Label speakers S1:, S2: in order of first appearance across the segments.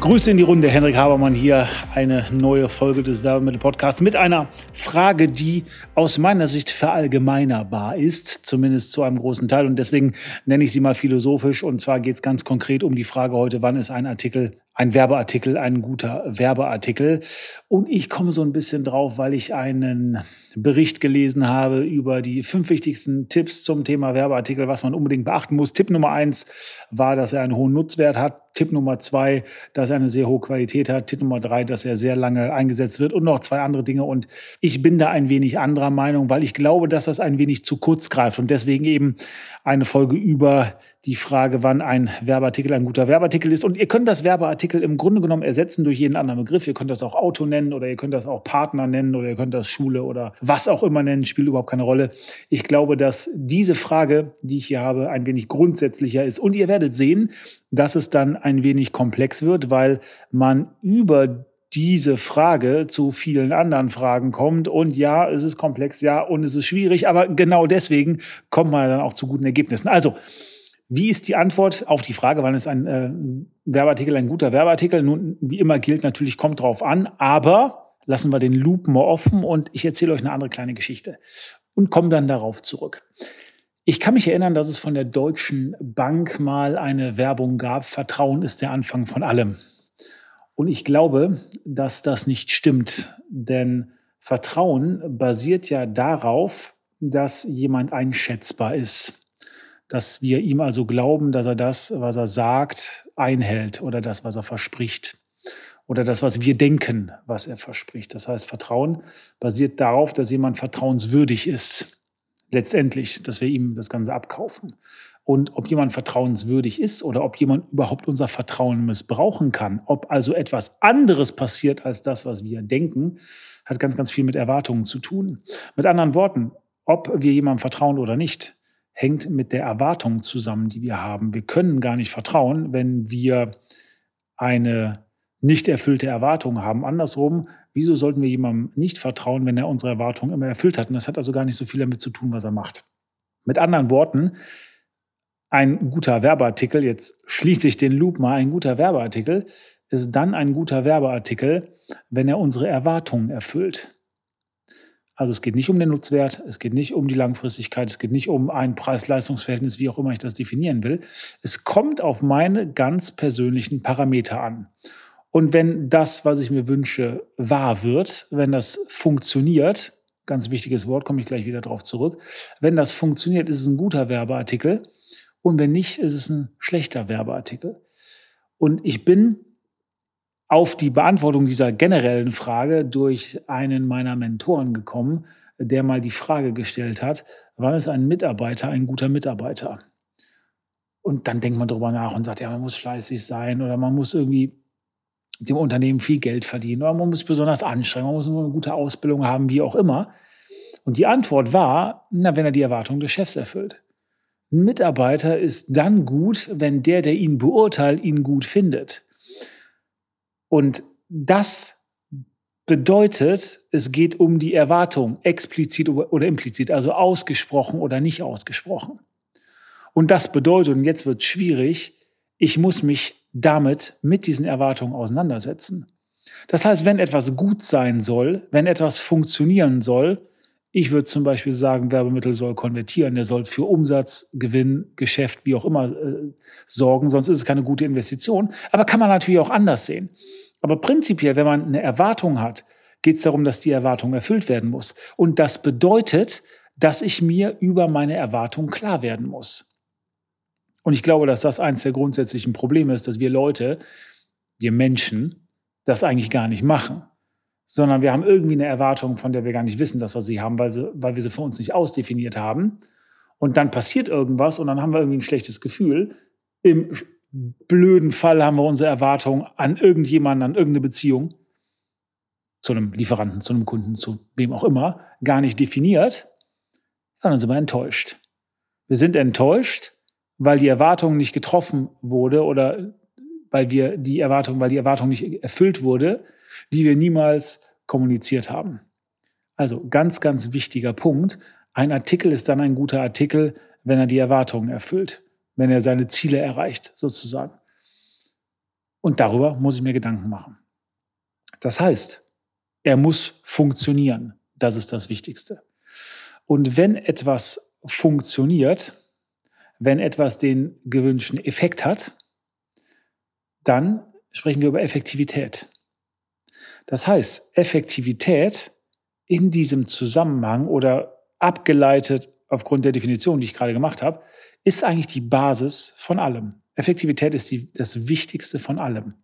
S1: Grüße in die Runde, Henrik Habermann hier. Eine neue Folge des Werbemittel-Podcasts mit einer Frage, die aus meiner Sicht verallgemeinerbar ist, zumindest zu einem großen Teil. Und deswegen nenne ich sie mal philosophisch. Und zwar geht es ganz konkret um die Frage heute, wann ist ein Artikel ein Werbeartikel, ein guter Werbeartikel. Und ich komme so ein bisschen drauf, weil ich einen Bericht gelesen habe über die fünf wichtigsten Tipps zum Thema Werbeartikel, was man unbedingt beachten muss. Tipp Nummer eins war, dass er einen hohen Nutzwert hat. Tipp Nummer zwei, dass er eine sehr hohe Qualität hat. Tipp Nummer drei, dass er sehr lange eingesetzt wird und noch zwei andere Dinge. Und ich bin da ein wenig anderer Meinung, weil ich glaube, dass das ein wenig zu kurz greift und deswegen eben eine Folge über die Frage, wann ein Werbeartikel ein guter Werbeartikel ist. Und ihr könnt das Werbeartikel im Grunde genommen ersetzen durch jeden anderen Begriff. Ihr könnt das auch Auto nennen oder ihr könnt das auch Partner nennen oder ihr könnt das Schule oder was auch immer nennen, spielt überhaupt keine Rolle. Ich glaube, dass diese Frage, die ich hier habe, ein wenig grundsätzlicher ist. Und ihr werdet sehen, dass es dann ein wenig komplex wird, weil man über diese Frage zu vielen anderen Fragen kommt. Und ja, es ist komplex, ja, und es ist schwierig, aber genau deswegen kommt man dann auch zu guten Ergebnissen. Also, wie ist die Antwort auf die Frage, wann ist ein äh, Werbeartikel ein guter Werbeartikel? Nun, wie immer gilt natürlich, kommt drauf an, aber lassen wir den Loop mal offen und ich erzähle euch eine andere kleine Geschichte und komme dann darauf zurück. Ich kann mich erinnern, dass es von der Deutschen Bank mal eine Werbung gab, Vertrauen ist der Anfang von allem. Und ich glaube, dass das nicht stimmt, denn Vertrauen basiert ja darauf, dass jemand einschätzbar ist dass wir ihm also glauben, dass er das, was er sagt, einhält oder das, was er verspricht oder das, was wir denken, was er verspricht. Das heißt, Vertrauen basiert darauf, dass jemand vertrauenswürdig ist. Letztendlich, dass wir ihm das Ganze abkaufen. Und ob jemand vertrauenswürdig ist oder ob jemand überhaupt unser Vertrauen missbrauchen kann, ob also etwas anderes passiert als das, was wir denken, hat ganz, ganz viel mit Erwartungen zu tun. Mit anderen Worten, ob wir jemandem vertrauen oder nicht, hängt mit der Erwartung zusammen, die wir haben. Wir können gar nicht vertrauen, wenn wir eine nicht erfüllte Erwartung haben. Andersrum, wieso sollten wir jemandem nicht vertrauen, wenn er unsere Erwartungen immer erfüllt hat? Und das hat also gar nicht so viel damit zu tun, was er macht. Mit anderen Worten, ein guter Werbeartikel, jetzt schließe ich den Loop mal, ein guter Werbeartikel ist dann ein guter Werbeartikel, wenn er unsere Erwartungen erfüllt. Also es geht nicht um den Nutzwert, es geht nicht um die Langfristigkeit, es geht nicht um ein Preis-Leistungs-Verhältnis, wie auch immer ich das definieren will. Es kommt auf meine ganz persönlichen Parameter an. Und wenn das, was ich mir wünsche, wahr wird, wenn das funktioniert, ganz wichtiges Wort, komme ich gleich wieder darauf zurück, wenn das funktioniert, ist es ein guter Werbeartikel und wenn nicht, ist es ein schlechter Werbeartikel. Und ich bin auf die Beantwortung dieser generellen Frage durch einen meiner Mentoren gekommen, der mal die Frage gestellt hat, wann ist ein Mitarbeiter ein guter Mitarbeiter? Und dann denkt man darüber nach und sagt, ja, man muss fleißig sein oder man muss irgendwie dem Unternehmen viel Geld verdienen oder man muss besonders anstrengen, man muss eine gute Ausbildung haben, wie auch immer. Und die Antwort war, na, wenn er die Erwartungen des Chefs erfüllt. Ein Mitarbeiter ist dann gut, wenn der, der ihn beurteilt, ihn gut findet. Und das bedeutet, es geht um die Erwartung, explizit oder implizit, also ausgesprochen oder nicht ausgesprochen. Und das bedeutet, und jetzt wird es schwierig, ich muss mich damit mit diesen Erwartungen auseinandersetzen. Das heißt, wenn etwas gut sein soll, wenn etwas funktionieren soll, ich würde zum Beispiel sagen, Werbemittel soll konvertieren, der soll für Umsatz, Gewinn, Geschäft, wie auch immer äh, sorgen, sonst ist es keine gute Investition. Aber kann man natürlich auch anders sehen. Aber prinzipiell, wenn man eine Erwartung hat, geht es darum, dass die Erwartung erfüllt werden muss. Und das bedeutet, dass ich mir über meine Erwartung klar werden muss. Und ich glaube, dass das eines der grundsätzlichen Probleme ist, dass wir Leute, wir Menschen, das eigentlich gar nicht machen sondern wir haben irgendwie eine Erwartung, von der wir gar nicht wissen, dass wir sie haben, weil, sie, weil wir sie für uns nicht ausdefiniert haben. Und dann passiert irgendwas und dann haben wir irgendwie ein schlechtes Gefühl. Im blöden Fall haben wir unsere Erwartung an irgendjemanden, an irgendeine Beziehung, zu einem Lieferanten, zu einem Kunden, zu wem auch immer, gar nicht definiert. Ja, dann sind wir enttäuscht. Wir sind enttäuscht, weil die Erwartung nicht getroffen wurde oder weil wir die Erwartung, weil die Erwartung nicht erfüllt wurde, die wir niemals kommuniziert haben. Also ganz, ganz wichtiger Punkt. Ein Artikel ist dann ein guter Artikel, wenn er die Erwartungen erfüllt, wenn er seine Ziele erreicht, sozusagen. Und darüber muss ich mir Gedanken machen. Das heißt, er muss funktionieren. Das ist das Wichtigste. Und wenn etwas funktioniert, wenn etwas den gewünschten Effekt hat, dann sprechen wir über Effektivität. Das heißt, Effektivität in diesem Zusammenhang oder abgeleitet aufgrund der Definition, die ich gerade gemacht habe, ist eigentlich die Basis von allem. Effektivität ist die, das Wichtigste von allem.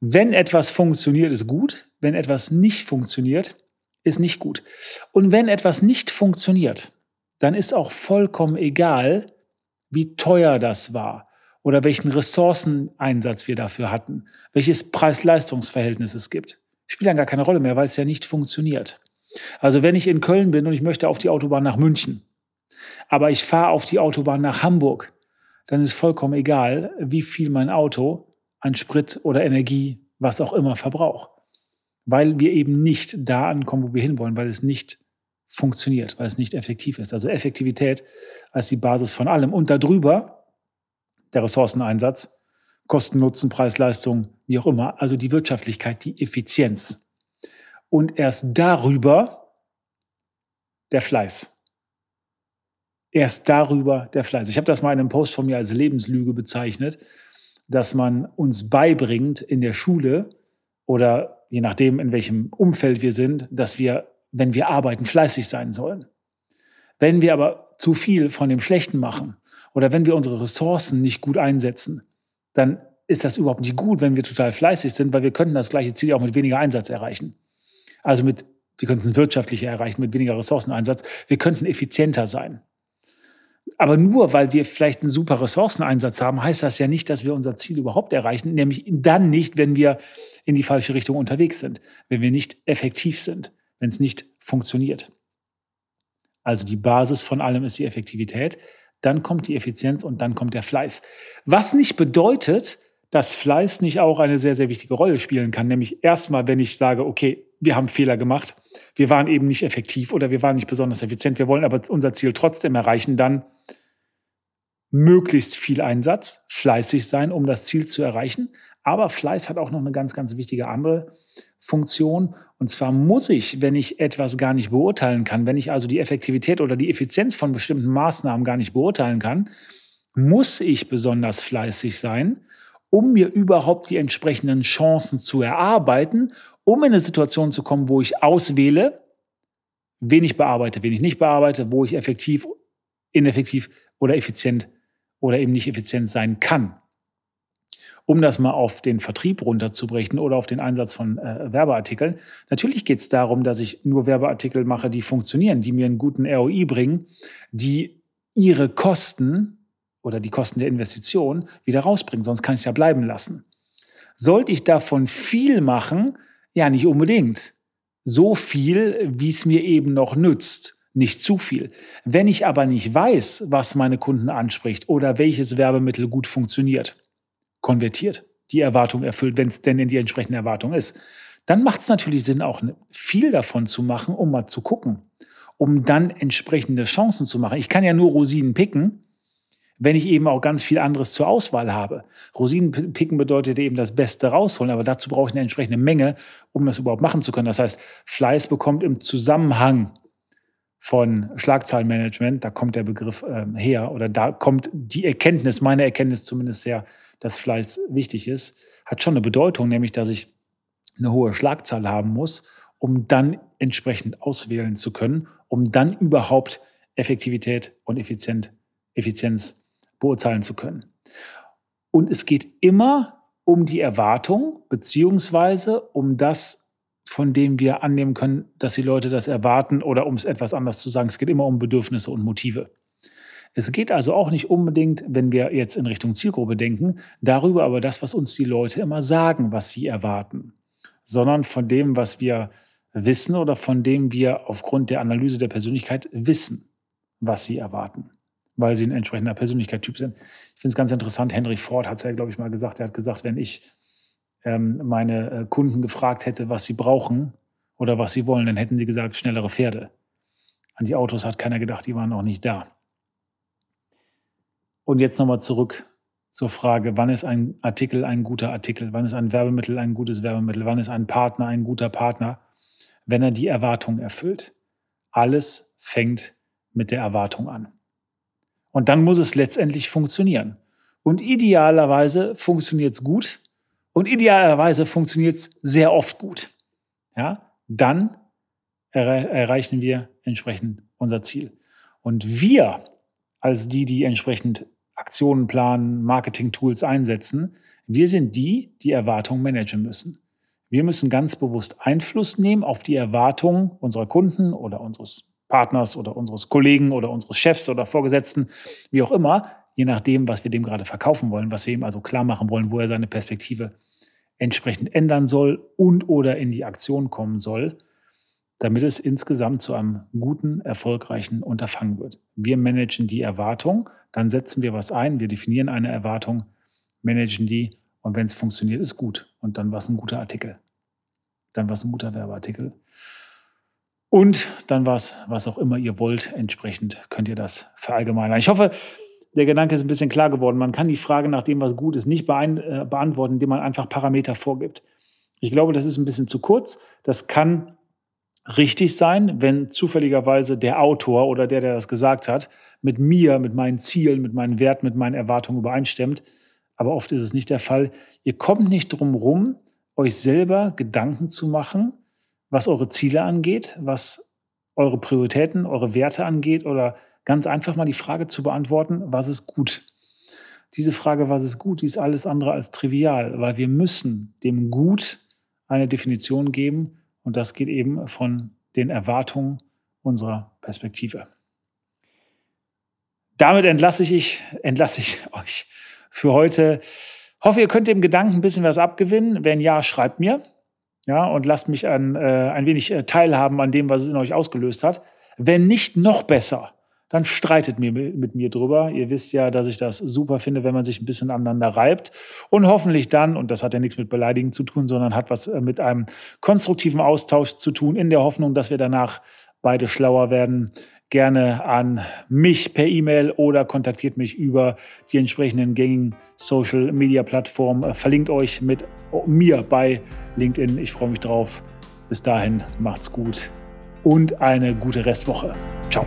S1: Wenn etwas funktioniert, ist gut. Wenn etwas nicht funktioniert, ist nicht gut. Und wenn etwas nicht funktioniert, dann ist auch vollkommen egal, wie teuer das war oder welchen Ressourceneinsatz wir dafür hatten, welches Preis-Leistungs-Verhältnis es gibt. Spielt dann gar keine Rolle mehr, weil es ja nicht funktioniert. Also wenn ich in Köln bin und ich möchte auf die Autobahn nach München, aber ich fahre auf die Autobahn nach Hamburg, dann ist vollkommen egal, wie viel mein Auto an Sprit oder Energie, was auch immer, verbraucht. Weil wir eben nicht da ankommen, wo wir hinwollen, weil es nicht funktioniert, weil es nicht effektiv ist. Also Effektivität als die Basis von allem. Und darüber der Ressourceneinsatz, Kosten, Nutzen, Preis, Leistung, wie auch immer, also die Wirtschaftlichkeit, die Effizienz. Und erst darüber der Fleiß. Erst darüber der Fleiß. Ich habe das mal in einem Post von mir als Lebenslüge bezeichnet, dass man uns beibringt in der Schule oder je nachdem, in welchem Umfeld wir sind, dass wir, wenn wir arbeiten, fleißig sein sollen. Wenn wir aber zu viel von dem Schlechten machen, oder wenn wir unsere Ressourcen nicht gut einsetzen, dann ist das überhaupt nicht gut, wenn wir total fleißig sind, weil wir könnten das gleiche Ziel auch mit weniger Einsatz erreichen. Also mit, wir könnten es wirtschaftlicher erreichen mit weniger Ressourceneinsatz. Wir könnten effizienter sein. Aber nur weil wir vielleicht einen super Ressourceneinsatz haben, heißt das ja nicht, dass wir unser Ziel überhaupt erreichen, nämlich dann nicht, wenn wir in die falsche Richtung unterwegs sind, wenn wir nicht effektiv sind, wenn es nicht funktioniert. Also die Basis von allem ist die Effektivität dann kommt die Effizienz und dann kommt der Fleiß. Was nicht bedeutet, dass Fleiß nicht auch eine sehr, sehr wichtige Rolle spielen kann. Nämlich erstmal, wenn ich sage, okay, wir haben Fehler gemacht, wir waren eben nicht effektiv oder wir waren nicht besonders effizient, wir wollen aber unser Ziel trotzdem erreichen, dann möglichst viel Einsatz, fleißig sein, um das Ziel zu erreichen. Aber Fleiß hat auch noch eine ganz, ganz wichtige andere Funktion. Und zwar muss ich, wenn ich etwas gar nicht beurteilen kann, wenn ich also die Effektivität oder die Effizienz von bestimmten Maßnahmen gar nicht beurteilen kann, muss ich besonders fleißig sein, um mir überhaupt die entsprechenden Chancen zu erarbeiten, um in eine Situation zu kommen, wo ich auswähle, wen ich bearbeite, wen ich nicht bearbeite, wo ich effektiv, ineffektiv oder effizient oder eben nicht effizient sein kann um das mal auf den Vertrieb runterzubrechen oder auf den Einsatz von äh, Werbeartikeln. Natürlich geht es darum, dass ich nur Werbeartikel mache, die funktionieren, die mir einen guten ROI bringen, die ihre Kosten oder die Kosten der Investition wieder rausbringen. Sonst kann ich es ja bleiben lassen. Sollte ich davon viel machen? Ja, nicht unbedingt. So viel, wie es mir eben noch nützt nicht zu viel. Wenn ich aber nicht weiß, was meine Kunden anspricht oder welches Werbemittel gut funktioniert, konvertiert, die Erwartung erfüllt, wenn es denn in die entsprechende Erwartung ist, dann macht es natürlich Sinn, auch viel davon zu machen, um mal zu gucken, um dann entsprechende Chancen zu machen. Ich kann ja nur Rosinen picken, wenn ich eben auch ganz viel anderes zur Auswahl habe. Rosinen picken bedeutet eben das Beste rausholen, aber dazu brauche ich eine entsprechende Menge, um das überhaupt machen zu können. Das heißt, Fleiß bekommt im Zusammenhang von Schlagzahlenmanagement, da kommt der Begriff äh, her oder da kommt die Erkenntnis, meine Erkenntnis zumindest her, dass Fleiß wichtig ist, hat schon eine Bedeutung, nämlich dass ich eine hohe Schlagzahl haben muss, um dann entsprechend auswählen zu können, um dann überhaupt Effektivität und Effizient, Effizienz beurteilen zu können. Und es geht immer um die Erwartung, beziehungsweise um das, von dem wir annehmen können, dass die Leute das erwarten, oder um es etwas anders zu sagen, es geht immer um Bedürfnisse und Motive. Es geht also auch nicht unbedingt, wenn wir jetzt in Richtung Zielgruppe denken, darüber aber das, was uns die Leute immer sagen, was sie erwarten, sondern von dem, was wir wissen oder von dem wir aufgrund der Analyse der Persönlichkeit wissen. was sie erwarten, weil sie ein entsprechender Persönlichkeitstyp sind. Ich finde es ganz interessant, Henry Ford hat es ja, glaube ich, mal gesagt, er hat gesagt, wenn ich ähm, meine äh, Kunden gefragt hätte, was sie brauchen oder was sie wollen, dann hätten sie gesagt, schnellere Pferde. An die Autos hat keiner gedacht, die waren noch nicht da. Und jetzt nochmal zurück zur Frage, wann ist ein Artikel ein guter Artikel? Wann ist ein Werbemittel ein gutes Werbemittel? Wann ist ein Partner ein guter Partner? Wenn er die Erwartung erfüllt. Alles fängt mit der Erwartung an. Und dann muss es letztendlich funktionieren. Und idealerweise funktioniert es gut und idealerweise funktioniert es sehr oft gut. Ja, dann er erreichen wir entsprechend unser Ziel. Und wir als die, die entsprechend Aktionen planen, Marketing-Tools einsetzen, wir sind die, die Erwartungen managen müssen. Wir müssen ganz bewusst Einfluss nehmen auf die Erwartungen unserer Kunden oder unseres Partners oder unseres Kollegen oder unseres Chefs oder Vorgesetzten, wie auch immer, je nachdem, was wir dem gerade verkaufen wollen, was wir ihm also klar machen wollen, wo er seine Perspektive entsprechend ändern soll und oder in die Aktion kommen soll, damit es insgesamt zu einem guten, erfolgreichen Unterfangen wird. Wir managen die Erwartung, dann setzen wir was ein, wir definieren eine Erwartung, managen die und wenn es funktioniert, ist gut. Und dann war es ein guter Artikel. Dann war es ein guter Werbeartikel. Und dann war es, was auch immer ihr wollt, entsprechend könnt ihr das verallgemeinern. Ich hoffe, der Gedanke ist ein bisschen klar geworden. Man kann die Frage nach dem, was gut ist, nicht äh, beantworten, indem man einfach Parameter vorgibt. Ich glaube, das ist ein bisschen zu kurz. Das kann richtig sein, wenn zufälligerweise der Autor oder der, der das gesagt hat, mit mir, mit meinen Zielen, mit meinen Werten, mit meinen Erwartungen übereinstimmt. Aber oft ist es nicht der Fall. Ihr kommt nicht drum rum, euch selber Gedanken zu machen, was eure Ziele angeht, was eure Prioritäten, eure Werte angeht oder ganz einfach mal die Frage zu beantworten, was ist gut? Diese Frage, was ist gut, die ist alles andere als trivial, weil wir müssen dem Gut eine Definition geben und das geht eben von den Erwartungen unserer Perspektive. Damit entlasse ich, entlasse ich euch für heute. Hoffe, ihr könnt dem Gedanken ein bisschen was abgewinnen. Wenn ja, schreibt mir. Ja, und lasst mich an, äh, ein wenig äh, teilhaben an dem, was es in euch ausgelöst hat. Wenn nicht, noch besser dann streitet mir mit mir drüber. Ihr wisst ja, dass ich das super finde, wenn man sich ein bisschen aneinander reibt. Und hoffentlich dann, und das hat ja nichts mit Beleidigen zu tun, sondern hat was äh, mit einem konstruktiven Austausch zu tun, in der Hoffnung, dass wir danach beide schlauer werden. Gerne an mich per E-Mail oder kontaktiert mich über die entsprechenden gängigen Social Media Plattformen. Äh, verlinkt euch mit mir bei LinkedIn. Ich freue mich drauf. Bis dahin, macht's gut und eine gute Restwoche. Ciao.